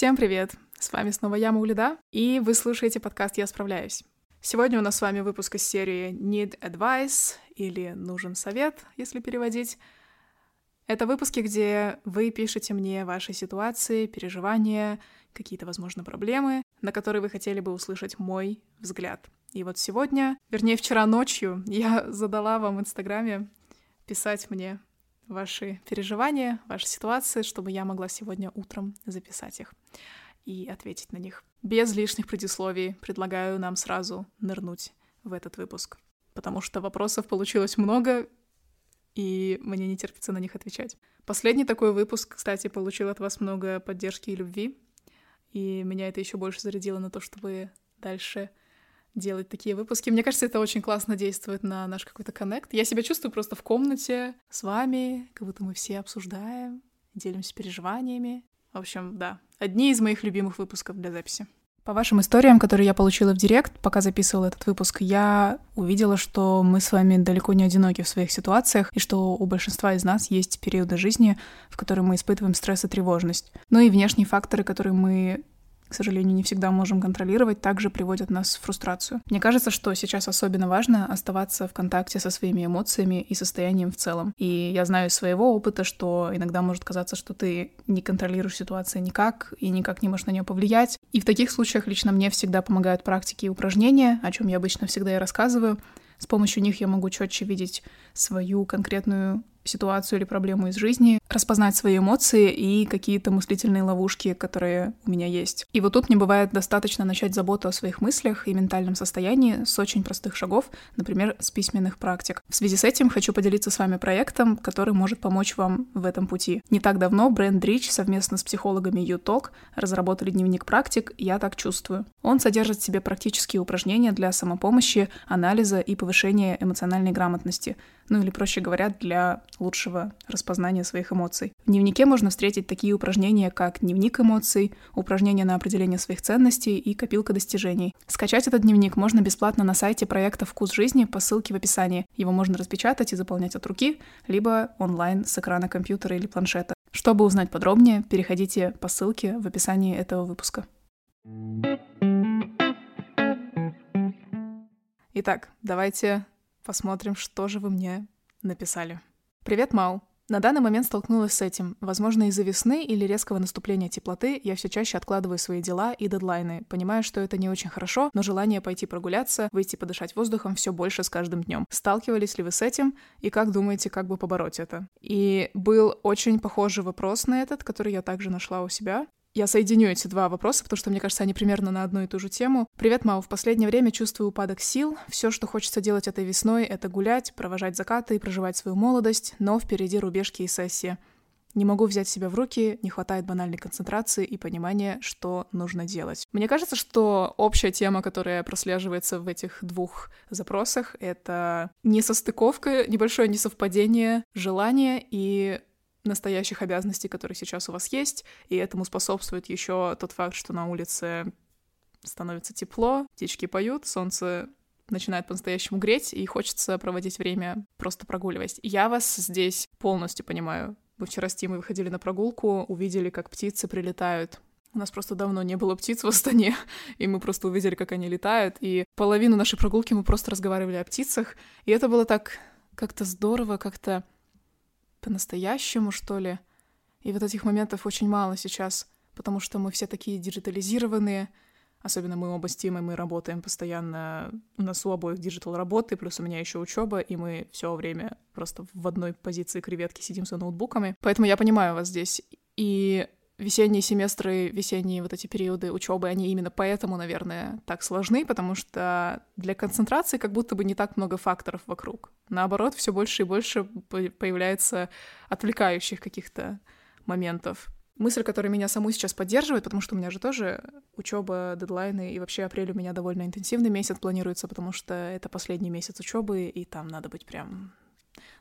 Всем привет! С вами снова я, Маулида, и вы слушаете подкаст «Я справляюсь». Сегодня у нас с вами выпуск из серии Need Advice или Нужен совет, если переводить. Это выпуски, где вы пишете мне ваши ситуации, переживания, какие-то, возможно, проблемы, на которые вы хотели бы услышать мой взгляд. И вот сегодня, вернее, вчера ночью я задала вам в Инстаграме писать мне ваши переживания, ваши ситуации, чтобы я могла сегодня утром записать их и ответить на них. Без лишних предисловий предлагаю нам сразу нырнуть в этот выпуск, потому что вопросов получилось много, и мне не терпится на них отвечать. Последний такой выпуск, кстати, получил от вас много поддержки и любви, и меня это еще больше зарядило на то, чтобы дальше делать такие выпуски. Мне кажется, это очень классно действует на наш какой-то коннект. Я себя чувствую просто в комнате с вами, как будто мы все обсуждаем, делимся переживаниями. В общем, да, одни из моих любимых выпусков для записи. По вашим историям, которые я получила в директ, пока записывала этот выпуск, я увидела, что мы с вами далеко не одиноки в своих ситуациях, и что у большинства из нас есть периоды жизни, в которые мы испытываем стресс и тревожность. Ну и внешние факторы, которые мы к сожалению, не всегда можем контролировать, также приводят нас в фрустрацию. Мне кажется, что сейчас особенно важно оставаться в контакте со своими эмоциями и состоянием в целом. И я знаю из своего опыта, что иногда может казаться, что ты не контролируешь ситуацию никак и никак не можешь на нее повлиять. И в таких случаях лично мне всегда помогают практики и упражнения, о чем я обычно всегда и рассказываю. С помощью них я могу четче видеть свою конкретную ситуацию или проблему из жизни, распознать свои эмоции и какие-то мыслительные ловушки, которые у меня есть. И вот тут мне бывает достаточно начать заботу о своих мыслях и ментальном состоянии с очень простых шагов, например, с письменных практик. В связи с этим хочу поделиться с вами проектом, который может помочь вам в этом пути. Не так давно бренд Rich совместно с психологами UTalk разработали дневник практик «Я так чувствую». Он содержит в себе практические упражнения для самопомощи, анализа и повышения эмоциональной грамотности — ну или, проще говоря, для лучшего распознания своих эмоций. В дневнике можно встретить такие упражнения, как дневник эмоций, упражнения на определение своих ценностей и копилка достижений. Скачать этот дневник можно бесплатно на сайте проекта «Вкус жизни» по ссылке в описании. Его можно распечатать и заполнять от руки, либо онлайн с экрана компьютера или планшета. Чтобы узнать подробнее, переходите по ссылке в описании этого выпуска. Итак, давайте Посмотрим, что же вы мне написали. Привет, Мау. На данный момент столкнулась с этим. Возможно, из-за весны или резкого наступления теплоты я все чаще откладываю свои дела и дедлайны. Понимаю, что это не очень хорошо, но желание пойти прогуляться, выйти подышать воздухом все больше с каждым днем. Сталкивались ли вы с этим? И как думаете, как бы побороть это? И был очень похожий вопрос на этот, который я также нашла у себя. Я соединю эти два вопроса, потому что, мне кажется, они примерно на одну и ту же тему. Привет, Мау. В последнее время чувствую упадок сил. Все, что хочется делать этой весной, это гулять, провожать закаты и проживать свою молодость, но впереди рубежки и сессии. Не могу взять себя в руки, не хватает банальной концентрации и понимания, что нужно делать. Мне кажется, что общая тема, которая прослеживается в этих двух запросах, это несостыковка, небольшое несовпадение желания и настоящих обязанностей, которые сейчас у вас есть, и этому способствует еще тот факт, что на улице становится тепло, птички поют, солнце начинает по-настоящему греть, и хочется проводить время просто прогуливаясь. Я вас здесь полностью понимаю. Мы вчера с Тимой выходили на прогулку, увидели, как птицы прилетают. У нас просто давно не было птиц в Астане, и мы просто увидели, как они летают, и половину нашей прогулки мы просто разговаривали о птицах, и это было так как-то здорово, как-то по-настоящему, что ли. И вот этих моментов очень мало сейчас, потому что мы все такие диджитализированные, особенно мы оба с Тимой, мы работаем постоянно, у нас у обоих digital работы, плюс у меня еще учеба, и мы все время просто в одной позиции креветки сидим за ноутбуками. Поэтому я понимаю вас здесь. И весенние семестры, весенние вот эти периоды учебы, они именно поэтому, наверное, так сложны, потому что для концентрации как будто бы не так много факторов вокруг. Наоборот, все больше и больше появляется отвлекающих каких-то моментов. Мысль, которая меня саму сейчас поддерживает, потому что у меня же тоже учеба, дедлайны, и вообще апрель у меня довольно интенсивный месяц планируется, потому что это последний месяц учебы, и там надо быть прям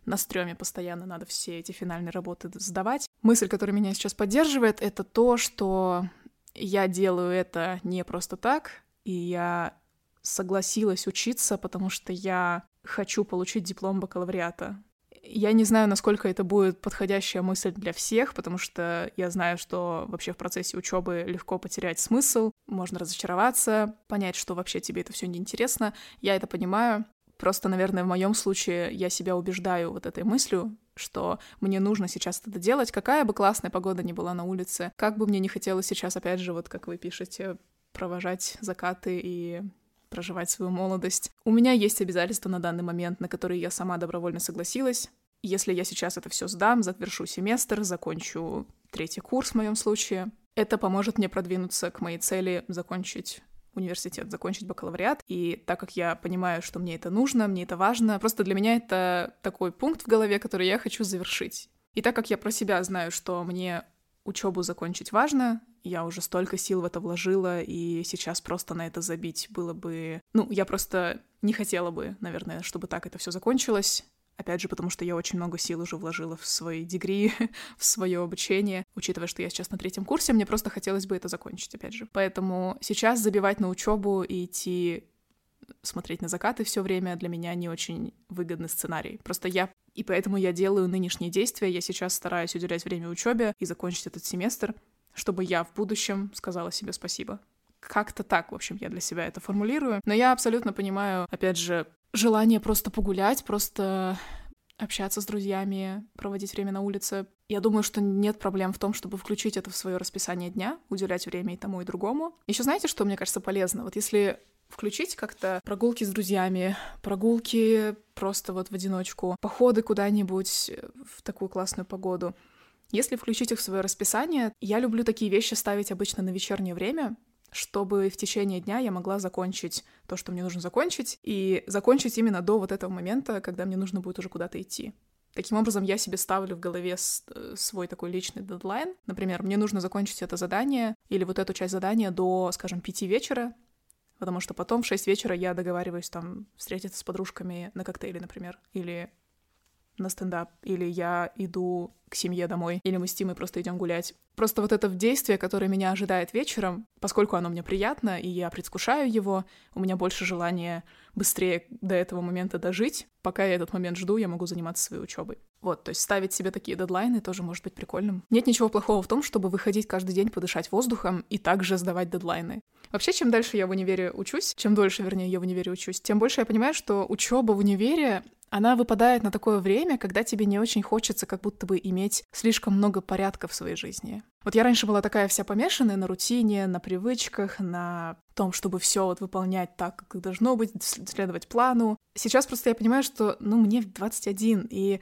на стреме постоянно надо все эти финальные работы сдавать. Мысль, которая меня сейчас поддерживает, это то, что я делаю это не просто так, и я согласилась учиться, потому что я хочу получить диплом бакалавриата. Я не знаю, насколько это будет подходящая мысль для всех, потому что я знаю, что вообще в процессе учебы легко потерять смысл, можно разочароваться, понять, что вообще тебе это все неинтересно. Я это понимаю. Просто, наверное, в моем случае я себя убеждаю вот этой мыслью, что мне нужно сейчас это делать, какая бы классная погода ни была на улице, как бы мне не хотелось сейчас, опять же, вот как вы пишете, провожать закаты и проживать свою молодость. У меня есть обязательства на данный момент, на которые я сама добровольно согласилась. Если я сейчас это все сдам, завершу семестр, закончу третий курс в моем случае, это поможет мне продвинуться к моей цели закончить университет, закончить бакалавриат. И так как я понимаю, что мне это нужно, мне это важно, просто для меня это такой пункт в голове, который я хочу завершить. И так как я про себя знаю, что мне учебу закончить важно, я уже столько сил в это вложила, и сейчас просто на это забить было бы... Ну, я просто не хотела бы, наверное, чтобы так это все закончилось. Опять же, потому что я очень много сил уже вложила в свои дегри, в свое обучение. Учитывая, что я сейчас на третьем курсе, мне просто хотелось бы это закончить, опять же. Поэтому сейчас забивать на учебу и идти смотреть на закаты все время для меня не очень выгодный сценарий. Просто я и поэтому я делаю нынешние действия. Я сейчас стараюсь уделять время учебе и закончить этот семестр, чтобы я в будущем сказала себе спасибо. Как-то так, в общем, я для себя это формулирую. Но я абсолютно понимаю, опять же, желание просто погулять, просто общаться с друзьями, проводить время на улице. Я думаю, что нет проблем в том, чтобы включить это в свое расписание дня, уделять время и тому, и другому. Еще знаете, что мне кажется полезно? Вот если включить как-то прогулки с друзьями, прогулки просто вот в одиночку, походы куда-нибудь в такую классную погоду. Если включить их в свое расписание, я люблю такие вещи ставить обычно на вечернее время, чтобы в течение дня я могла закончить то, что мне нужно закончить, и закончить именно до вот этого момента, когда мне нужно будет уже куда-то идти. Таким образом, я себе ставлю в голове э, свой такой личный дедлайн. Например, мне нужно закончить это задание или вот эту часть задания до, скажем, пяти вечера, потому что потом в шесть вечера я договариваюсь там встретиться с подружками на коктейле, например, или на стендап, или я иду к семье домой, или мы с Тимой просто идем гулять. Просто вот это действие, которое меня ожидает вечером, поскольку оно мне приятно, и я предвкушаю его, у меня больше желания быстрее до этого момента дожить. Пока я этот момент жду, я могу заниматься своей учебой. Вот, то есть ставить себе такие дедлайны тоже может быть прикольным. Нет ничего плохого в том, чтобы выходить каждый день подышать воздухом и также сдавать дедлайны. Вообще, чем дальше я в универе учусь, чем дольше, вернее, я в универе учусь, тем больше я понимаю, что учеба в универе она выпадает на такое время, когда тебе не очень хочется как будто бы иметь слишком много порядка в своей жизни. Вот я раньше была такая вся помешанная на рутине, на привычках, на том, чтобы все вот выполнять так, как должно быть, следовать плану. Сейчас просто я понимаю, что, ну, мне 21, и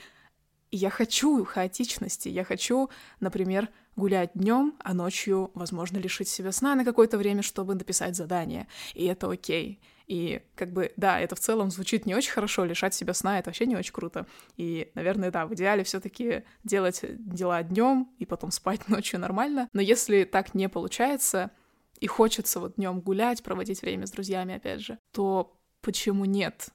я хочу хаотичности, я хочу, например, гулять днем, а ночью, возможно, лишить себя сна на какое-то время, чтобы написать задание. И это окей. И как бы, да, это в целом звучит не очень хорошо, лишать себя сна — это вообще не очень круто. И, наверное, да, в идеале все таки делать дела днем и потом спать ночью нормально. Но если так не получается, и хочется вот днем гулять, проводить время с друзьями, опять же, то почему нет?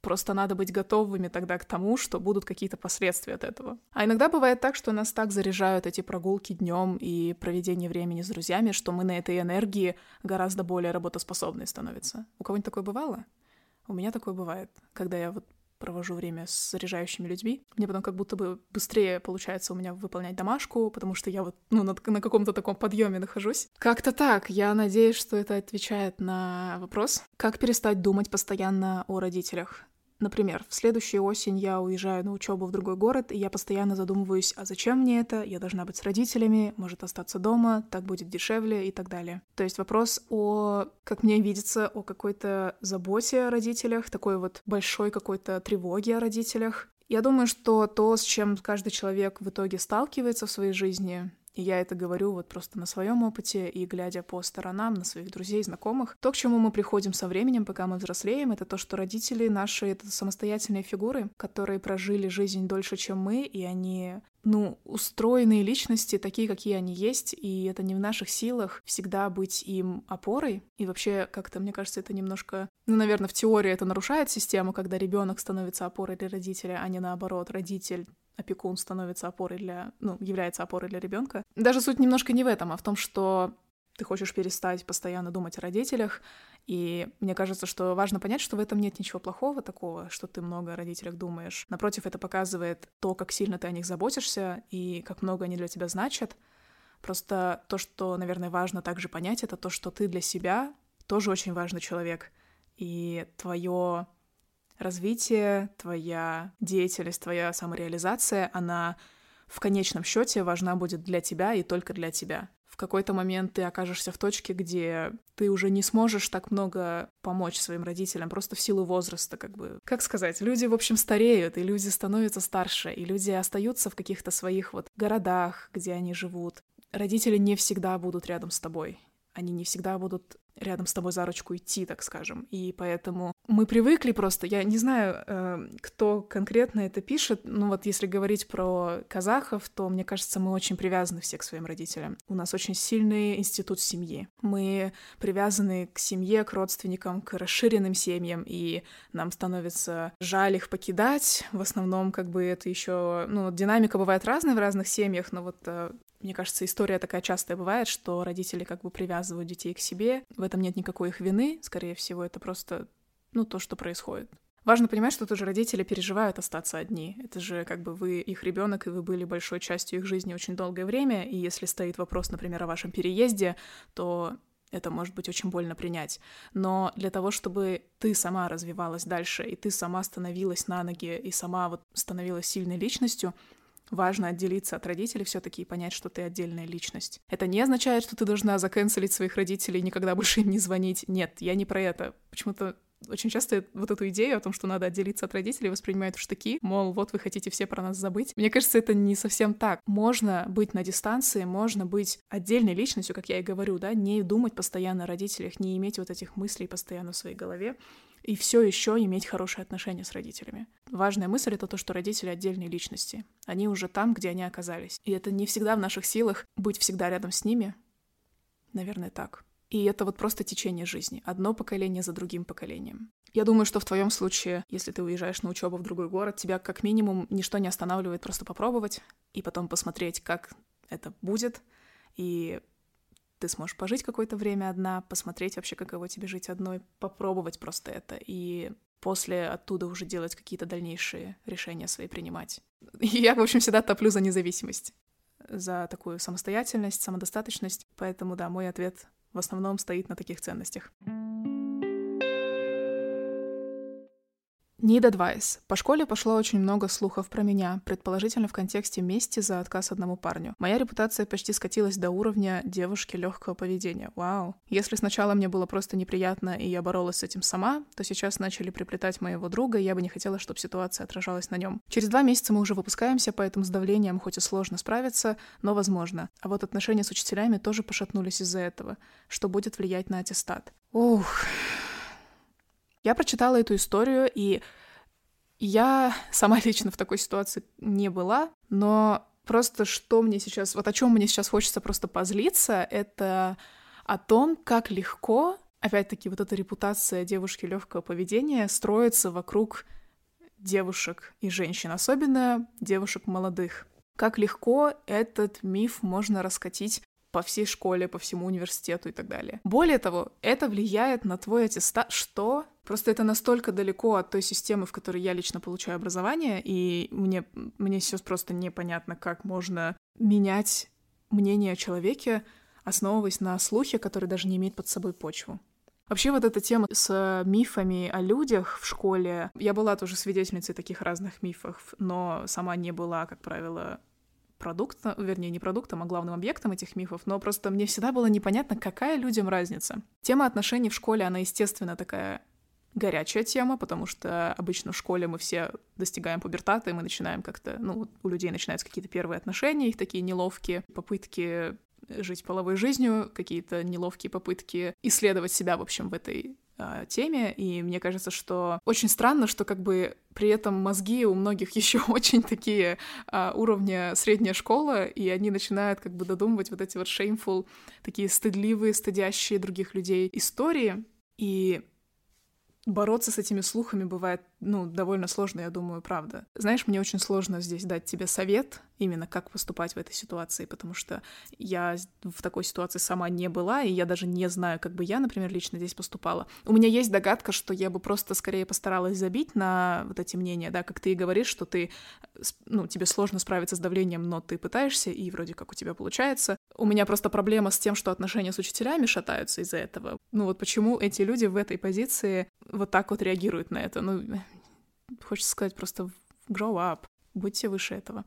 Просто надо быть готовыми тогда к тому, что будут какие-то последствия от этого. А иногда бывает так, что нас так заряжают эти прогулки днем и проведение времени с друзьями, что мы на этой энергии гораздо более работоспособные становятся. У кого-нибудь такое бывало? У меня такое бывает, когда я вот провожу время с заряжающими людьми. Мне потом как будто бы быстрее получается у меня выполнять домашку, потому что я вот ну, на, на каком-то таком подъеме нахожусь. Как-то так. Я надеюсь, что это отвечает на вопрос, как перестать думать постоянно о родителях. Например, в следующую осень я уезжаю на учебу в другой город, и я постоянно задумываюсь, а зачем мне это? Я должна быть с родителями, может остаться дома, так будет дешевле и так далее. То есть вопрос о, как мне видится, о какой-то заботе о родителях, такой вот большой какой-то тревоге о родителях. Я думаю, что то, с чем каждый человек в итоге сталкивается в своей жизни, и я это говорю вот просто на своем опыте и глядя по сторонам, на своих друзей, знакомых. То, к чему мы приходим со временем, пока мы взрослеем, это то, что родители наши — это самостоятельные фигуры, которые прожили жизнь дольше, чем мы, и они ну, устроенные личности, такие, какие они есть, и это не в наших силах всегда быть им опорой. И вообще, как-то, мне кажется, это немножко... Ну, наверное, в теории это нарушает систему, когда ребенок становится опорой для родителя, а не наоборот, родитель опекун становится опорой для, ну, является опорой для ребенка. Даже суть немножко не в этом, а в том, что ты хочешь перестать постоянно думать о родителях. И мне кажется, что важно понять, что в этом нет ничего плохого такого, что ты много о родителях думаешь. Напротив, это показывает то, как сильно ты о них заботишься и как много они для тебя значат. Просто то, что, наверное, важно также понять, это то, что ты для себя тоже очень важный человек. И твое развитие, твоя деятельность, твоя самореализация, она в конечном счете важна будет для тебя и только для тебя. В какой-то момент ты окажешься в точке, где ты уже не сможешь так много помочь своим родителям, просто в силу возраста, как бы. Как сказать, люди, в общем, стареют, и люди становятся старше, и люди остаются в каких-то своих вот городах, где они живут. Родители не всегда будут рядом с тобой. Они не всегда будут рядом с тобой за ручку идти, так скажем. И поэтому мы привыкли просто, я не знаю, э, кто конкретно это пишет, но вот если говорить про казахов, то, мне кажется, мы очень привязаны все к своим родителям. У нас очень сильный институт семьи. Мы привязаны к семье, к родственникам, к расширенным семьям, и нам становится жаль их покидать. В основном, как бы это еще, ну, динамика бывает разная в разных семьях, но вот э, мне кажется, история такая частая бывает, что родители как бы привязывают детей к себе. В этом нет никакой их вины, скорее всего, это просто, ну, то, что происходит. Важно понимать, что тоже родители переживают остаться одни. Это же как бы вы их ребенок, и вы были большой частью их жизни очень долгое время. И если стоит вопрос, например, о вашем переезде, то это может быть очень больно принять. Но для того, чтобы ты сама развивалась дальше, и ты сама становилась на ноги, и сама вот становилась сильной личностью, важно отделиться от родителей все-таки и понять, что ты отдельная личность. Это не означает, что ты должна заканцелить своих родителей и никогда больше им не звонить. Нет, я не про это. Почему-то очень часто вот эту идею о том, что надо отделиться от родителей, воспринимают в штыки, мол, вот вы хотите все про нас забыть. Мне кажется, это не совсем так. Можно быть на дистанции, можно быть отдельной личностью, как я и говорю, да, не думать постоянно о родителях, не иметь вот этих мыслей постоянно в своей голове, и все еще иметь хорошие отношения с родителями. Важная мысль — это то, что родители — отдельные личности. Они уже там, где они оказались. И это не всегда в наших силах быть всегда рядом с ними. Наверное, так. И это вот просто течение жизни. Одно поколение за другим поколением. Я думаю, что в твоем случае, если ты уезжаешь на учебу в другой город, тебя как минимум ничто не останавливает просто попробовать и потом посмотреть, как это будет, и ты сможешь пожить какое-то время одна, посмотреть вообще, каково тебе жить одной, попробовать просто это, и после оттуда уже делать какие-то дальнейшие решения свои принимать. Я, в общем, всегда топлю за независимость, за такую самостоятельность, самодостаточность, поэтому, да, мой ответ в основном стоит на таких ценностях. Need advice. По школе пошло очень много слухов про меня, предположительно в контексте мести за отказ одному парню. Моя репутация почти скатилась до уровня девушки легкого поведения. Вау. Если сначала мне было просто неприятно, и я боролась с этим сама, то сейчас начали приплетать моего друга, и я бы не хотела, чтобы ситуация отражалась на нем. Через два месяца мы уже выпускаемся, поэтому с давлением хоть и сложно справиться, но возможно. А вот отношения с учителями тоже пошатнулись из-за этого, что будет влиять на аттестат. Ух, я прочитала эту историю, и я сама лично в такой ситуации не была, но просто что мне сейчас, вот о чем мне сейчас хочется просто позлиться, это о том, как легко, опять-таки, вот эта репутация девушки легкого поведения строится вокруг девушек и женщин, особенно девушек молодых. Как легко этот миф можно раскатить по всей школе, по всему университету и так далее. Более того, это влияет на твой аттестат. Что? Просто это настолько далеко от той системы, в которой я лично получаю образование, и мне, мне сейчас просто непонятно, как можно менять мнение о человеке, основываясь на слухе, который даже не имеет под собой почву. Вообще вот эта тема с мифами о людях в школе, я была тоже свидетельницей таких разных мифов, но сама не была, как правило, продуктом, вернее, не продуктом, а главным объектом этих мифов, но просто мне всегда было непонятно, какая людям разница. Тема отношений в школе, она, естественно, такая горячая тема, потому что обычно в школе мы все достигаем пубертата, и мы начинаем как-то, ну, у людей начинаются какие-то первые отношения, их такие неловкие попытки жить половой жизнью, какие-то неловкие попытки исследовать себя, в общем, в этой э, теме, и мне кажется, что очень странно, что как бы при этом мозги у многих еще очень такие э, уровня средняя школа, и они начинают как бы додумывать вот эти вот shameful, такие стыдливые, стыдящие других людей истории, и бороться с этими слухами бывает ну, довольно сложно, я думаю, правда. Знаешь, мне очень сложно здесь дать тебе совет, именно как поступать в этой ситуации, потому что я в такой ситуации сама не была, и я даже не знаю, как бы я, например, лично здесь поступала. У меня есть догадка, что я бы просто скорее постаралась забить на вот эти мнения, да, как ты и говоришь, что ты, ну, тебе сложно справиться с давлением, но ты пытаешься, и вроде как у тебя получается. У меня просто проблема с тем, что отношения с учителями шатаются из-за этого. Ну вот почему эти люди в этой позиции вот так вот реагируют на это? Ну, хочется сказать просто grow up, будьте выше этого.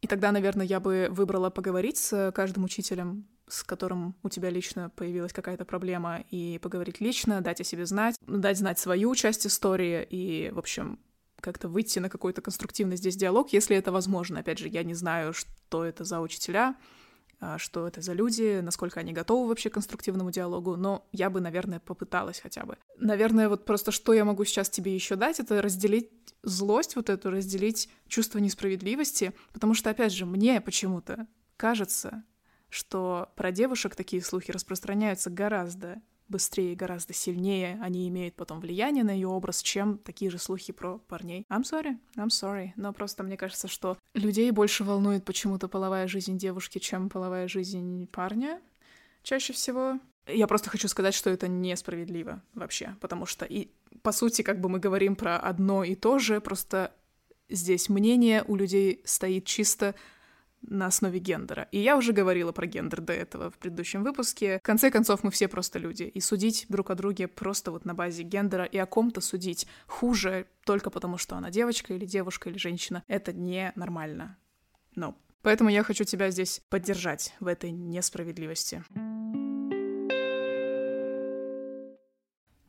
И тогда, наверное, я бы выбрала поговорить с каждым учителем, с которым у тебя лично появилась какая-то проблема, и поговорить лично, дать о себе знать, дать знать свою часть истории и, в общем, как-то выйти на какой-то конструктивный здесь диалог, если это возможно. Опять же, я не знаю, что это за учителя, что это за люди, насколько они готовы вообще к конструктивному диалогу, но я бы, наверное, попыталась хотя бы. Наверное, вот просто что я могу сейчас тебе еще дать, это разделить злость вот эту, разделить чувство несправедливости, потому что, опять же, мне почему-то кажется, что про девушек такие слухи распространяются гораздо быстрее, гораздо сильнее они имеют потом влияние на ее образ, чем такие же слухи про парней. I'm sorry, I'm sorry, но просто мне кажется, что людей больше волнует почему-то половая жизнь девушки, чем половая жизнь парня чаще всего. Я просто хочу сказать, что это несправедливо вообще, потому что и по сути как бы мы говорим про одно и то же, просто здесь мнение у людей стоит чисто на основе гендера. И я уже говорила про гендер до этого в предыдущем выпуске. В конце концов, мы все просто люди. И судить друг о друге просто вот на базе гендера и о ком-то судить хуже только потому, что она девочка или девушка или женщина, это не нормально. Но. Поэтому я хочу тебя здесь поддержать в этой несправедливости.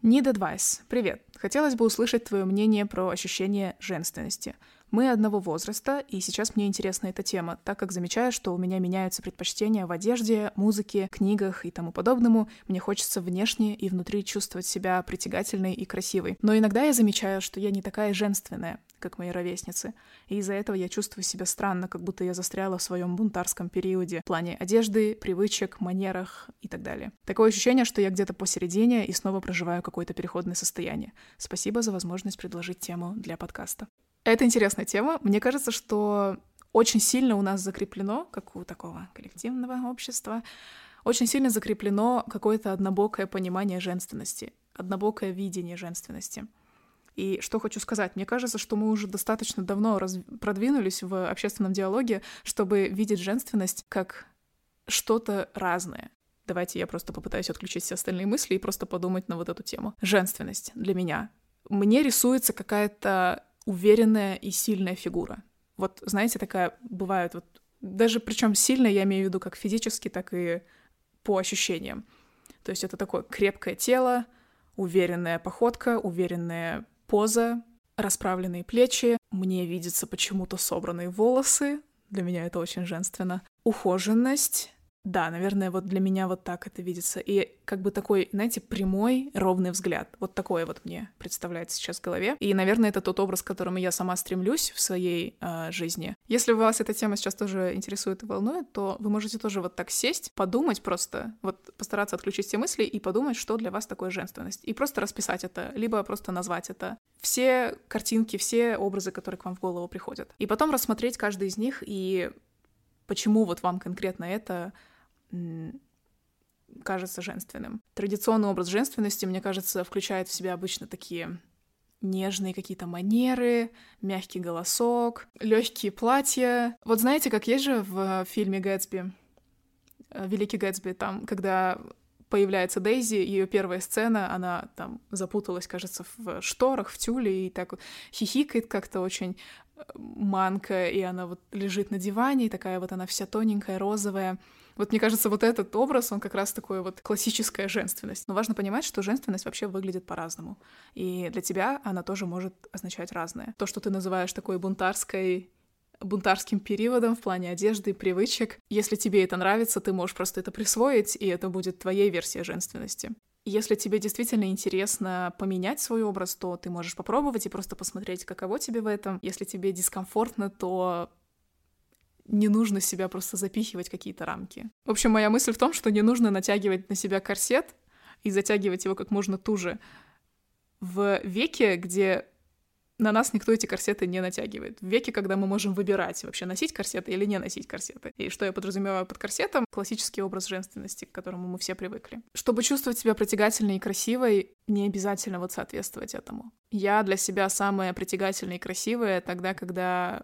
Need advice. Привет. Хотелось бы услышать твое мнение про ощущение женственности. Мы одного возраста, и сейчас мне интересна эта тема, так как замечаю, что у меня меняются предпочтения в одежде, музыке, книгах и тому подобному. Мне хочется внешне и внутри чувствовать себя притягательной и красивой. Но иногда я замечаю, что я не такая женственная, как мои ровесницы. И из-за этого я чувствую себя странно, как будто я застряла в своем бунтарском периоде в плане одежды, привычек, манерах и так далее. Такое ощущение, что я где-то посередине и снова проживаю какое-то переходное состояние. Спасибо за возможность предложить тему для подкаста. Это интересная тема. Мне кажется, что очень сильно у нас закреплено, как у такого коллективного общества, очень сильно закреплено какое-то однобокое понимание женственности, однобокое видение женственности. И что хочу сказать, мне кажется, что мы уже достаточно давно раз... продвинулись в общественном диалоге, чтобы видеть женственность как что-то разное. Давайте я просто попытаюсь отключить все остальные мысли и просто подумать на вот эту тему. Женственность для меня. Мне рисуется какая-то уверенная и сильная фигура. Вот, знаете, такая бывает вот даже причем сильная, я имею в виду как физически, так и по ощущениям. То есть это такое крепкое тело, уверенная походка, уверенная поза, расправленные плечи. Мне видятся почему-то собранные волосы. Для меня это очень женственно. Ухоженность, да, наверное, вот для меня вот так это видится. И как бы такой, знаете, прямой, ровный взгляд. Вот такое вот мне представляется сейчас в голове. И, наверное, это тот образ, к которому я сама стремлюсь в своей э, жизни. Если вас эта тема сейчас тоже интересует и волнует, то вы можете тоже вот так сесть, подумать просто, вот постараться отключить все мысли и подумать, что для вас такое женственность. И просто расписать это, либо просто назвать это. Все картинки, все образы, которые к вам в голову приходят. И потом рассмотреть каждый из них и почему вот вам конкретно это кажется женственным. Традиционный образ женственности, мне кажется, включает в себя обычно такие нежные какие-то манеры, мягкий голосок, легкие платья. Вот знаете, как есть же в фильме Гэтсби, э, Великий Гэтсби, там, когда появляется Дейзи, ее первая сцена, она там запуталась, кажется, в шторах, в тюле, и так хихикает как-то очень э, манка, и она вот лежит на диване, и такая вот она вся тоненькая, розовая, вот мне кажется, вот этот образ, он как раз такой вот классическая женственность. Но важно понимать, что женственность вообще выглядит по-разному. И для тебя она тоже может означать разное. То, что ты называешь такой бунтарской бунтарским периодом в плане одежды и привычек. Если тебе это нравится, ты можешь просто это присвоить, и это будет твоей версия женственности. Если тебе действительно интересно поменять свой образ, то ты можешь попробовать и просто посмотреть, каково тебе в этом. Если тебе дискомфортно, то не нужно себя просто запихивать какие-то рамки. В общем, моя мысль в том, что не нужно натягивать на себя корсет и затягивать его как можно туже в веке, где на нас никто эти корсеты не натягивает. В веке, когда мы можем выбирать, вообще носить корсеты или не носить корсеты. И что я подразумеваю под корсетом? Классический образ женственности, к которому мы все привыкли. Чтобы чувствовать себя притягательной и красивой, не обязательно вот соответствовать этому. Я для себя самая притягательная и красивая тогда, когда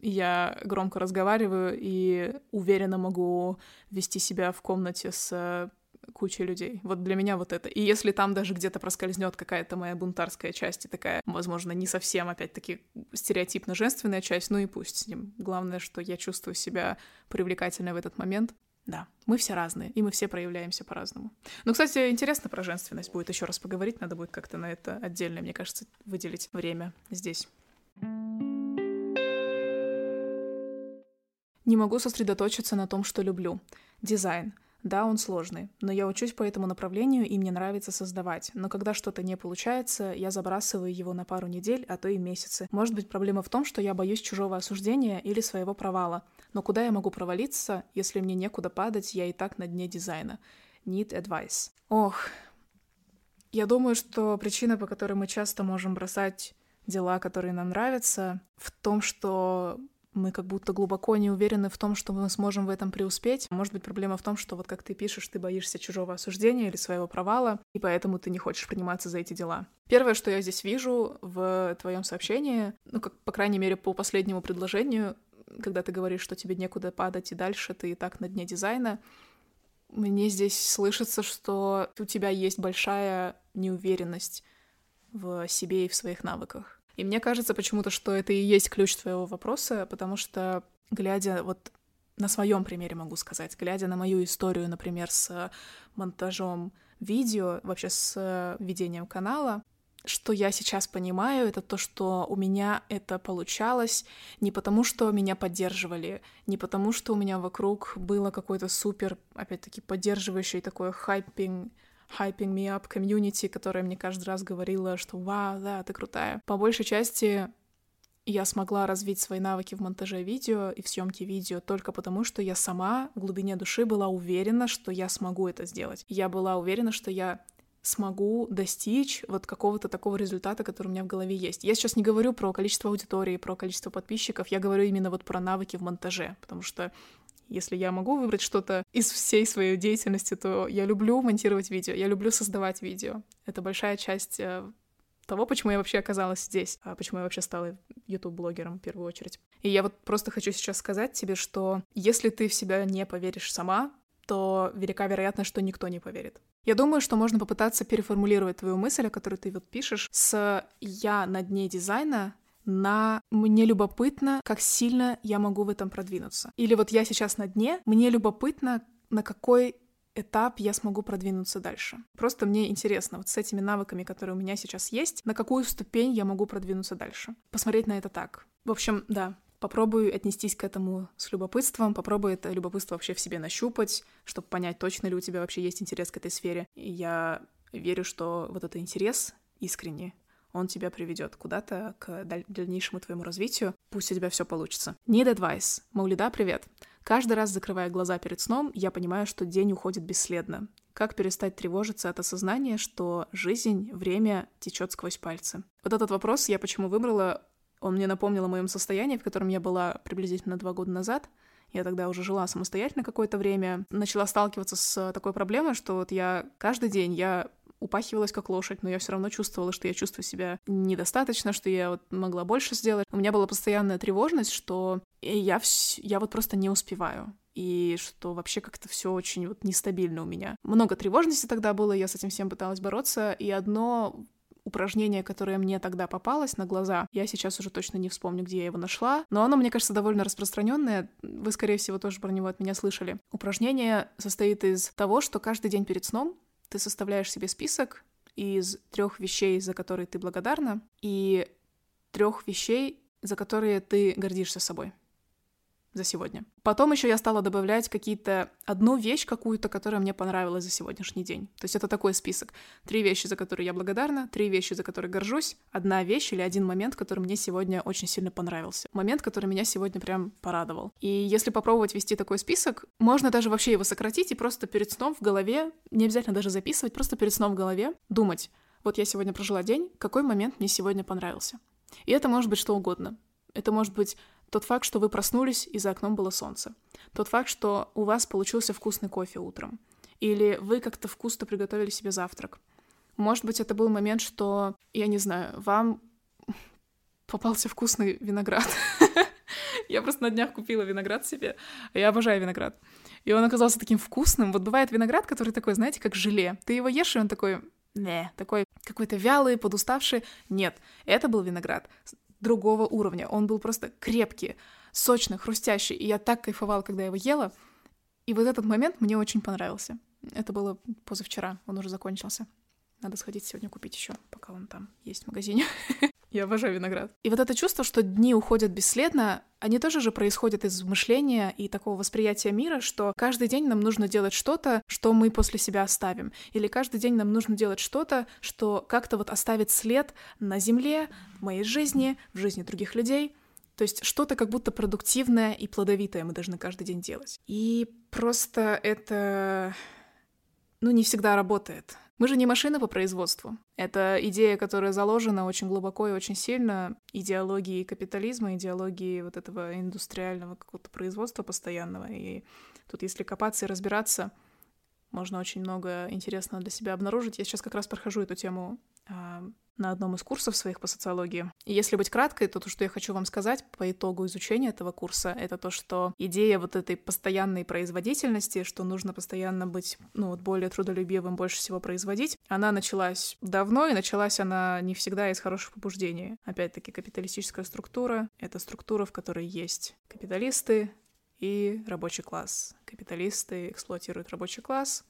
я громко разговариваю и уверенно могу вести себя в комнате с кучей людей. Вот для меня вот это. И если там даже где-то проскользнет какая-то моя бунтарская часть и такая, возможно, не совсем, опять-таки, стереотипно женственная часть, ну и пусть с ним. Главное, что я чувствую себя привлекательной в этот момент. Да, мы все разные, и мы все проявляемся по-разному. Ну, кстати, интересно про женственность будет еще раз поговорить, надо будет как-то на это отдельно, мне кажется, выделить время здесь. Не могу сосредоточиться на том, что люблю. Дизайн. Да, он сложный, но я учусь по этому направлению, и мне нравится создавать. Но когда что-то не получается, я забрасываю его на пару недель, а то и месяцы. Может быть, проблема в том, что я боюсь чужого осуждения или своего провала. Но куда я могу провалиться, если мне некуда падать, я и так на дне дизайна? Need advice. Ох, я думаю, что причина, по которой мы часто можем бросать дела, которые нам нравятся, в том, что мы как будто глубоко не уверены в том, что мы сможем в этом преуспеть. Может быть, проблема в том, что вот как ты пишешь, ты боишься чужого осуждения или своего провала, и поэтому ты не хочешь приниматься за эти дела. Первое, что я здесь вижу в твоем сообщении, ну, как, по крайней мере, по последнему предложению, когда ты говоришь, что тебе некуда падать и дальше ты и так на дне дизайна, мне здесь слышится, что у тебя есть большая неуверенность в себе и в своих навыках. И мне кажется почему-то, что это и есть ключ твоего вопроса, потому что, глядя вот на своем примере могу сказать, глядя на мою историю, например, с монтажом видео, вообще с ведением канала, что я сейчас понимаю, это то, что у меня это получалось не потому, что меня поддерживали, не потому, что у меня вокруг было какой-то супер, опять-таки, поддерживающий такой хайпинг hyping me up community, которая мне каждый раз говорила, что «Вау, да, ты крутая». По большей части я смогла развить свои навыки в монтаже видео и в съемке видео только потому, что я сама в глубине души была уверена, что я смогу это сделать. Я была уверена, что я смогу достичь вот какого-то такого результата, который у меня в голове есть. Я сейчас не говорю про количество аудитории, про количество подписчиков, я говорю именно вот про навыки в монтаже, потому что если я могу выбрать что-то из всей своей деятельности, то я люблю монтировать видео, я люблю создавать видео. Это большая часть э, того, почему я вообще оказалась здесь, а почему я вообще стала YouTube-блогером в первую очередь. И я вот просто хочу сейчас сказать тебе, что если ты в себя не поверишь сама, то велика вероятность, что никто не поверит. Я думаю, что можно попытаться переформулировать твою мысль, о которой ты вот пишешь, с «я на дне дизайна» на «мне любопытно, как сильно я могу в этом продвинуться». Или вот я сейчас на дне, мне любопытно, на какой этап я смогу продвинуться дальше. Просто мне интересно, вот с этими навыками, которые у меня сейчас есть, на какую ступень я могу продвинуться дальше. Посмотреть на это так. В общем, да, попробую отнестись к этому с любопытством, попробую это любопытство вообще в себе нащупать, чтобы понять, точно ли у тебя вообще есть интерес к этой сфере. И я верю, что вот этот интерес искренний, он тебя приведет куда-то к дальнейшему твоему развитию. Пусть у тебя все получится. Need advice. Маулида, привет. Каждый раз, закрывая глаза перед сном, я понимаю, что день уходит бесследно. Как перестать тревожиться от осознания, что жизнь, время течет сквозь пальцы? Вот этот вопрос я почему выбрала, он мне напомнил о моем состоянии, в котором я была приблизительно два года назад. Я тогда уже жила самостоятельно какое-то время, начала сталкиваться с такой проблемой, что вот я каждый день я упахивалась как лошадь, но я все равно чувствовала, что я чувствую себя недостаточно, что я вот могла больше сделать. У меня была постоянная тревожность, что я, вс... я вот просто не успеваю и что вообще как-то все очень вот нестабильно у меня. Много тревожности тогда было, я с этим всем пыталась бороться, и одно упражнение, которое мне тогда попалось на глаза. Я сейчас уже точно не вспомню, где я его нашла, но оно, мне кажется, довольно распространенное. Вы, скорее всего, тоже про него от меня слышали. Упражнение состоит из того, что каждый день перед сном ты составляешь себе список из трех вещей, за которые ты благодарна, и трех вещей, за которые ты гордишься собой за сегодня. Потом еще я стала добавлять какие-то одну вещь какую-то, которая мне понравилась за сегодняшний день. То есть это такой список. Три вещи, за которые я благодарна, три вещи, за которые горжусь, одна вещь или один момент, который мне сегодня очень сильно понравился. Момент, который меня сегодня прям порадовал. И если попробовать вести такой список, можно даже вообще его сократить и просто перед сном в голове, не обязательно даже записывать, просто перед сном в голове думать, вот я сегодня прожила день, какой момент мне сегодня понравился. И это может быть что угодно. Это может быть тот факт, что вы проснулись, и за окном было солнце. Тот факт, что у вас получился вкусный кофе утром. Или вы как-то вкусно приготовили себе завтрак. Может быть, это был момент, что, я не знаю, вам попался вкусный виноград. Я просто на днях купила виноград себе. Я обожаю виноград. И он оказался таким вкусным. Вот бывает виноград, который такой, знаете, как желе. Ты его ешь, и он такой, не, такой какой-то вялый, подуставший. Нет, это был виноград другого уровня. Он был просто крепкий, сочный, хрустящий. И я так кайфовала, когда его ела. И вот этот момент мне очень понравился. Это было позавчера, он уже закончился. Надо сходить сегодня купить еще, пока он там есть в магазине. Я обожаю виноград. И вот это чувство, что дни уходят бесследно, они тоже же происходят из мышления и такого восприятия мира, что каждый день нам нужно делать что-то, что мы после себя оставим. Или каждый день нам нужно делать что-то, что как-то вот оставит след на земле, в моей жизни, в жизни других людей. То есть что-то как будто продуктивное и плодовитое мы должны каждый день делать. И просто это, ну, не всегда работает. Мы же не машина по производству. Это идея, которая заложена очень глубоко и очень сильно идеологией капитализма, идеологией вот этого индустриального какого-то производства постоянного. И тут, если копаться и разбираться, можно очень много интересного для себя обнаружить. Я сейчас как раз прохожу эту тему а, на одном из курсов своих по социологии. И если быть краткой, то то, что я хочу вам сказать по итогу изучения этого курса, это то, что идея вот этой постоянной производительности, что нужно постоянно быть, ну, вот более трудолюбивым, больше всего производить, она началась давно, и началась она не всегда из хороших побуждений. Опять-таки, капиталистическая структура — это структура, в которой есть капиталисты и рабочий класс. Капиталисты эксплуатируют рабочий класс,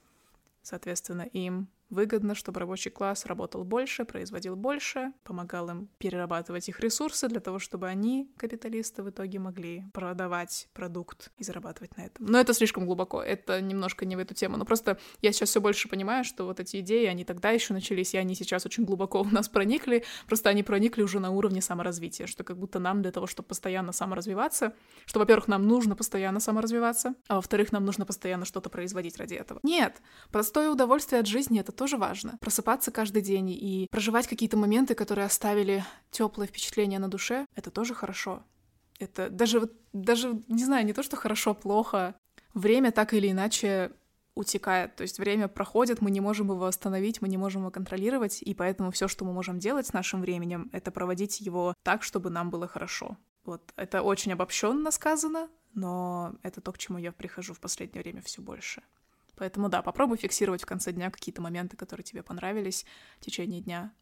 соответственно, им Выгодно, чтобы рабочий класс работал больше, производил больше, помогал им перерабатывать их ресурсы для того, чтобы они, капиталисты, в итоге могли продавать продукт и зарабатывать на этом. Но это слишком глубоко, это немножко не в эту тему. Но просто я сейчас все больше понимаю, что вот эти идеи, они тогда еще начались, и они сейчас очень глубоко в нас проникли, просто они проникли уже на уровне саморазвития, что как будто нам для того, чтобы постоянно саморазвиваться, что, во-первых, нам нужно постоянно саморазвиваться, а во-вторых, нам нужно постоянно что-то производить ради этого. Нет, простое удовольствие от жизни — это тоже важно. Просыпаться каждый день и проживать какие-то моменты, которые оставили теплое впечатление на душе, это тоже хорошо. Это даже, даже, не знаю, не то, что хорошо, плохо. Время так или иначе утекает, то есть время проходит, мы не можем его остановить, мы не можем его контролировать, и поэтому все, что мы можем делать с нашим временем, это проводить его так, чтобы нам было хорошо. Вот это очень обобщенно сказано, но это то, к чему я прихожу в последнее время все больше. Поэтому да, попробуй фиксировать в конце дня какие-то моменты, которые тебе понравились в течение дня.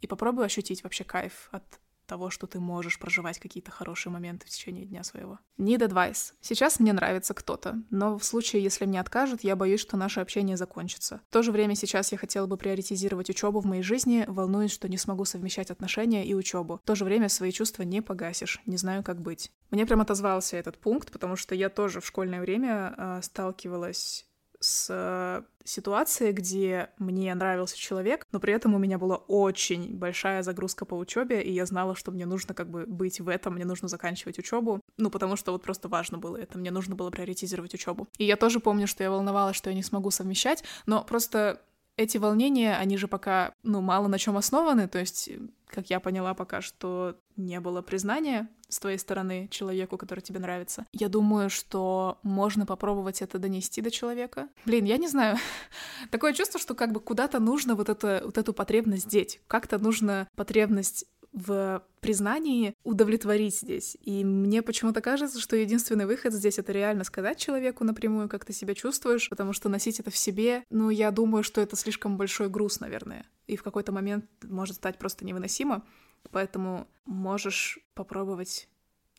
И попробуй ощутить вообще кайф от того, что ты можешь проживать какие-то хорошие моменты в течение дня своего. Need advice. Сейчас мне нравится кто-то, но в случае, если мне откажут, я боюсь, что наше общение закончится. В то же время сейчас я хотела бы приоритизировать учебу в моей жизни, волнуюсь, что не смогу совмещать отношения и учебу. В то же время свои чувства не погасишь, не знаю, как быть. Мне прям отозвался этот пункт, потому что я тоже в школьное время э, сталкивалась с э, ситуацией, где мне нравился человек, но при этом у меня была очень большая загрузка по учебе, и я знала, что мне нужно как бы быть в этом, мне нужно заканчивать учебу, ну потому что вот просто важно было это, мне нужно было приоритизировать учебу. И я тоже помню, что я волновалась, что я не смогу совмещать, но просто эти волнения, они же пока, ну, мало на чем основаны, то есть, как я поняла пока, что не было признания с твоей стороны человеку, который тебе нравится. Я думаю, что можно попробовать это донести до человека. Блин, я не знаю. Такое чувство, что как бы куда-то нужно вот, это, вот эту потребность деть. Как-то нужно потребность в признании удовлетворить здесь. И мне почему-то кажется, что единственный выход здесь — это реально сказать человеку напрямую, как ты себя чувствуешь, потому что носить это в себе, ну, я думаю, что это слишком большой груз, наверное. И в какой-то момент может стать просто невыносимо. Поэтому можешь попробовать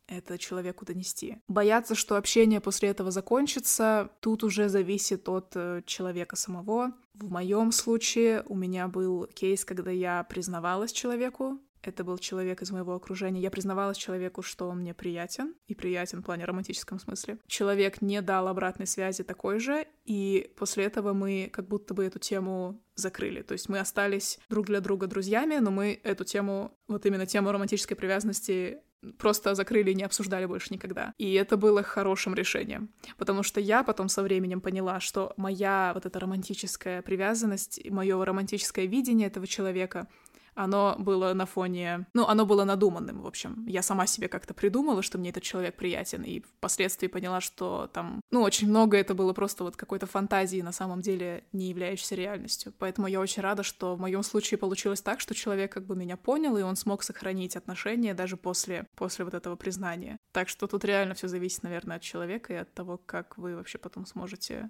это человеку донести. Бояться, что общение после этого закончится, тут уже зависит от э, человека самого. В моем случае у меня был кейс, когда я признавалась человеку, это был человек из моего окружения. Я признавалась человеку, что он мне приятен, и приятен в плане романтическом смысле. Человек не дал обратной связи такой же, и после этого мы как будто бы эту тему закрыли. То есть мы остались друг для друга друзьями, но мы эту тему, вот именно тему романтической привязанности просто закрыли и не обсуждали больше никогда. И это было хорошим решением, потому что я потом со временем поняла, что моя вот эта романтическая привязанность, мое романтическое видение этого человека — оно было на фоне... Ну, оно было надуманным, в общем. Я сама себе как-то придумала, что мне этот человек приятен, и впоследствии поняла, что там... Ну, очень много это было просто вот какой-то фантазии, на самом деле не являющейся реальностью. Поэтому я очень рада, что в моем случае получилось так, что человек как бы меня понял, и он смог сохранить отношения даже после, после вот этого признания. Так что тут реально все зависит, наверное, от человека и от того, как вы вообще потом сможете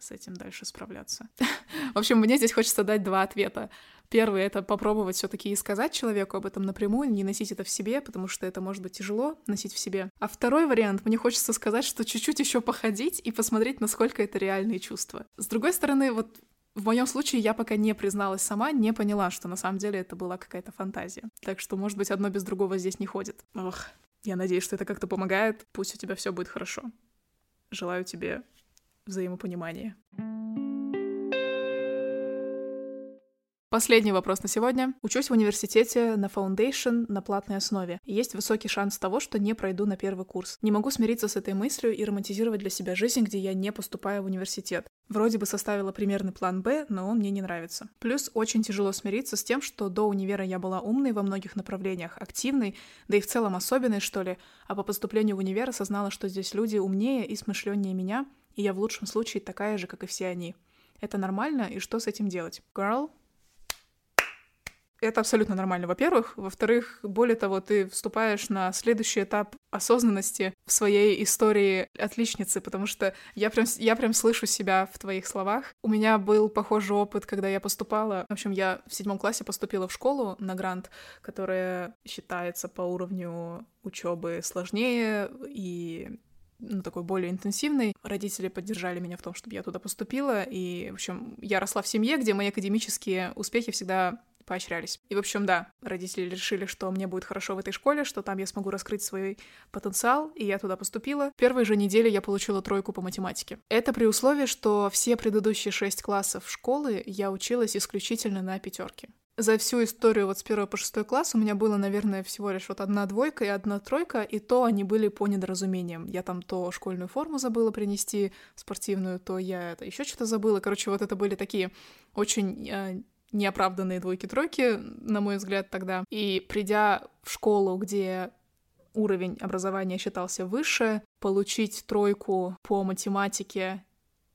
с этим дальше справляться. В общем, мне здесь хочется дать два ответа. Первый — это попробовать все таки и сказать человеку об этом напрямую, не носить это в себе, потому что это может быть тяжело носить в себе. А второй вариант — мне хочется сказать, что чуть-чуть еще походить и посмотреть, насколько это реальные чувства. С другой стороны, вот в моем случае я пока не призналась сама, не поняла, что на самом деле это была какая-то фантазия. Так что, может быть, одно без другого здесь не ходит. Ох, я надеюсь, что это как-то помогает. Пусть у тебя все будет хорошо. Желаю тебе взаимопонимания. Последний вопрос на сегодня. Учусь в университете на Foundation на платной основе. Есть высокий шанс того, что не пройду на первый курс. Не могу смириться с этой мыслью и романтизировать для себя жизнь, где я не поступаю в университет. Вроде бы составила примерный план «Б», но он мне не нравится. Плюс очень тяжело смириться с тем, что до универа я была умной во многих направлениях, активной, да и в целом особенной, что ли, а по поступлению в универ осознала, что здесь люди умнее и смышленнее меня, и я в лучшем случае такая же, как и все они. Это нормально, и что с этим делать? Girl, это абсолютно нормально, во-первых. Во-вторых, более того, ты вступаешь на следующий этап осознанности в своей истории отличницы, потому что я прям, я прям слышу себя в твоих словах. У меня был похожий опыт, когда я поступала. В общем, я в седьмом классе поступила в школу на грант, которая считается по уровню учебы сложнее и ну, такой более интенсивный. Родители поддержали меня в том, чтобы я туда поступила, и, в общем, я росла в семье, где мои академические успехи всегда поощрялись. И, в общем, да, родители решили, что мне будет хорошо в этой школе, что там я смогу раскрыть свой потенциал, и я туда поступила. В первой же неделе я получила тройку по математике. Это при условии, что все предыдущие шесть классов школы я училась исключительно на пятерке. За всю историю вот с первого по шестой класс у меня было, наверное, всего лишь вот одна двойка и одна тройка, и то они были по недоразумениям. Я там то школьную форму забыла принести, спортивную, то я это еще что-то забыла. Короче, вот это были такие очень э, неоправданные двойки-тройки, на мой взгляд, тогда. И придя в школу, где уровень образования считался выше, получить тройку по математике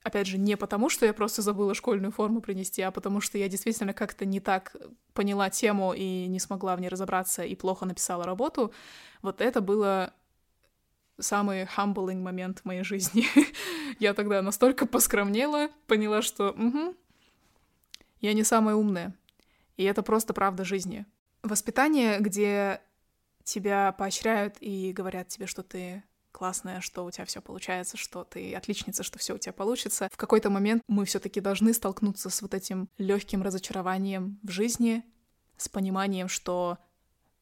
Опять же, не потому, что я просто забыла школьную форму принести, а потому что я действительно как-то не так поняла тему и не смогла в ней разобраться и плохо написала работу. Вот это было самый humbling момент в моей жизни. я тогда настолько поскромнела, поняла, что угу, я не самая умная. И это просто правда жизни. Воспитание, где тебя поощряют и говорят тебе, что ты классная, что у тебя все получается, что ты отличница, что все у тебя получится. В какой-то момент мы все-таки должны столкнуться с вот этим легким разочарованием в жизни, с пониманием, что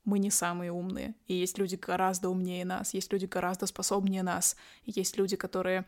мы не самые умные, и есть люди гораздо умнее нас, есть люди гораздо способнее нас, есть люди, которые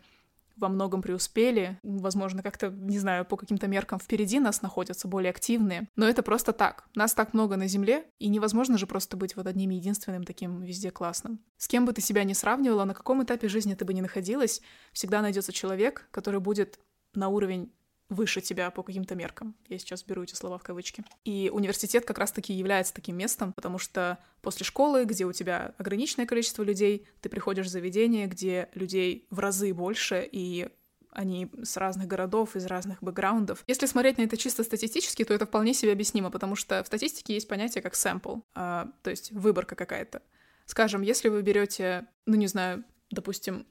во многом преуспели, возможно, как-то, не знаю, по каким-то меркам впереди нас находятся, более активные. Но это просто так. Нас так много на Земле, и невозможно же просто быть вот одним единственным таким везде классным. С кем бы ты себя не сравнивала, на каком этапе жизни ты бы ни находилась, всегда найдется человек, который будет на уровень выше тебя по каким-то меркам. Я сейчас беру эти слова в кавычки. И университет как раз-таки является таким местом, потому что после школы, где у тебя ограниченное количество людей, ты приходишь в заведение, где людей в разы больше, и они с разных городов, из разных бэкграундов. Если смотреть на это чисто статистически, то это вполне себе объяснимо, потому что в статистике есть понятие как sample, а, то есть выборка какая-то. Скажем, если вы берете, ну не знаю, допустим,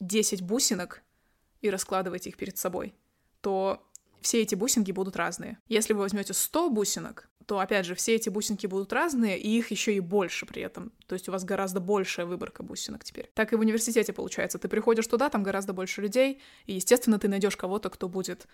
10 бусинок и раскладываете их перед собой, то все эти бусинки будут разные. Если вы возьмете 100 бусинок, то, опять же, все эти бусинки будут разные, и их еще и больше при этом. То есть у вас гораздо большая выборка бусинок теперь. Так и в университете получается. Ты приходишь туда, там гораздо больше людей, и, естественно, ты найдешь кого-то, кто будет,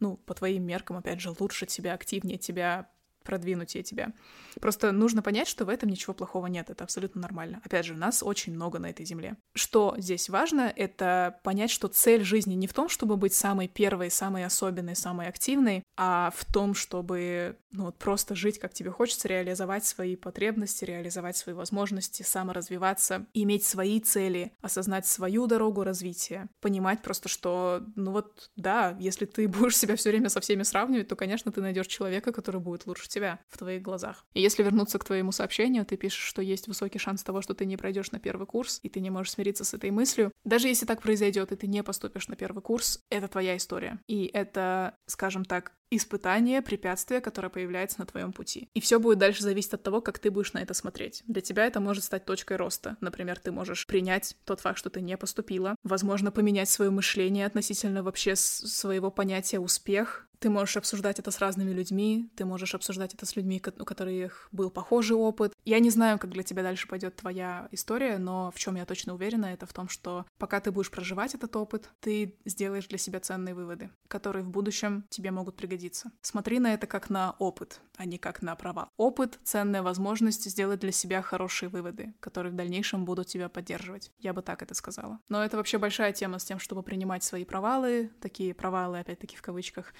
ну, по твоим меркам, опять же, лучше тебя, активнее тебя, продвинутее тебя. Просто нужно понять, что в этом ничего плохого нет, это абсолютно нормально. Опять же, нас очень много на этой земле. Что здесь важно, это понять, что цель жизни не в том, чтобы быть самой первой, самой особенной, самой активной, а в том, чтобы ну, вот просто жить, как тебе хочется, реализовать свои потребности, реализовать свои возможности, саморазвиваться, иметь свои цели, осознать свою дорогу развития, понимать просто, что, ну вот, да, если ты будешь себя все время со всеми сравнивать, то, конечно, ты найдешь человека, который будет лучше тебя в твоих глазах. И если вернуться к твоему сообщению, ты пишешь, что есть высокий шанс того, что ты не пройдешь на первый курс, и ты не можешь смириться с этой мыслью. Даже если так произойдет, и ты не поступишь на первый курс, это твоя история. И это, скажем так, испытание, препятствие, которое появляется на твоем пути. И все будет дальше зависеть от того, как ты будешь на это смотреть. Для тебя это может стать точкой роста. Например, ты можешь принять тот факт, что ты не поступила, возможно, поменять свое мышление относительно вообще своего понятия успех, ты можешь обсуждать это с разными людьми, ты можешь обсуждать это с людьми, у которых был похожий опыт. Я не знаю, как для тебя дальше пойдет твоя история, но в чем я точно уверена, это в том, что пока ты будешь проживать этот опыт, ты сделаешь для себя ценные выводы, которые в будущем тебе могут пригодиться. Смотри на это как на опыт, а не как на права. Опыт — ценная возможность сделать для себя хорошие выводы, которые в дальнейшем будут тебя поддерживать. Я бы так это сказала. Но это вообще большая тема с тем, чтобы принимать свои провалы, такие провалы, опять-таки в кавычках,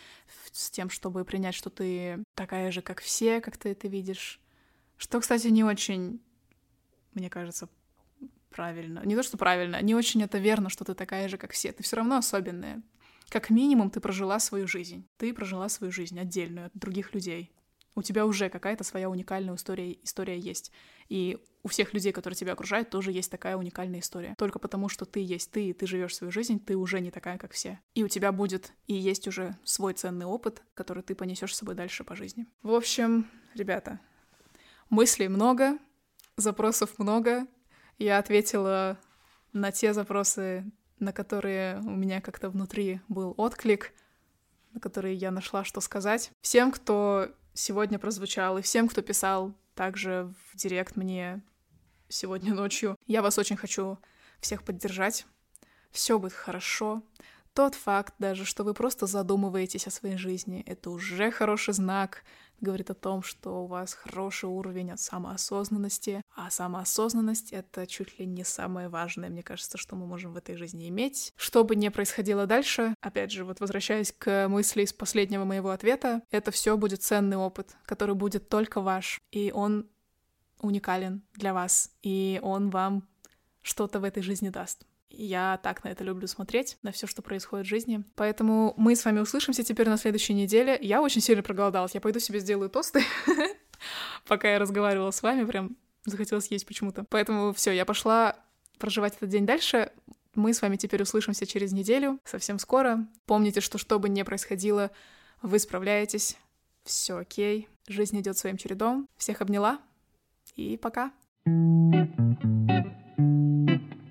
с тем, чтобы принять, что ты такая же, как все, как ты это видишь. Что, кстати, не очень, мне кажется, правильно. Не то, что правильно, не очень это верно, что ты такая же, как все. Ты все равно особенная. Как минимум, ты прожила свою жизнь. Ты прожила свою жизнь отдельную от других людей. У тебя уже какая-то своя уникальная история, история есть. И у всех людей, которые тебя окружают, тоже есть такая уникальная история. Только потому, что ты есть ты, и ты живешь свою жизнь, ты уже не такая, как все. И у тебя будет и есть уже свой ценный опыт, который ты понесешь с собой дальше по жизни. В общем, ребята, мыслей много, запросов много. Я ответила на те запросы, на которые у меня как-то внутри был отклик, на которые я нашла, что сказать. Всем, кто сегодня прозвучал, и всем, кто писал также в директ мне сегодня ночью. Я вас очень хочу всех поддержать. Все будет хорошо. Тот факт даже, что вы просто задумываетесь о своей жизни, это уже хороший знак, говорит о том, что у вас хороший уровень от самоосознанности, а самоосознанность — это чуть ли не самое важное, мне кажется, что мы можем в этой жизни иметь. Что бы ни происходило дальше, опять же, вот возвращаясь к мысли из последнего моего ответа, это все будет ценный опыт, который будет только ваш, и он уникален для вас, и он вам что-то в этой жизни даст. Я так на это люблю смотреть, на все, что происходит в жизни. Поэтому мы с вами услышимся теперь на следующей неделе. Я очень сильно проголодалась. Я пойду себе сделаю тосты, пока я разговаривала с вами. Прям захотелось есть почему-то. Поэтому все, я пошла проживать этот день дальше. Мы с вами теперь услышимся через неделю, совсем скоро. Помните, что что бы ни происходило, вы справляетесь. Все окей. Жизнь идет своим чередом. Всех обняла. И пока. thank you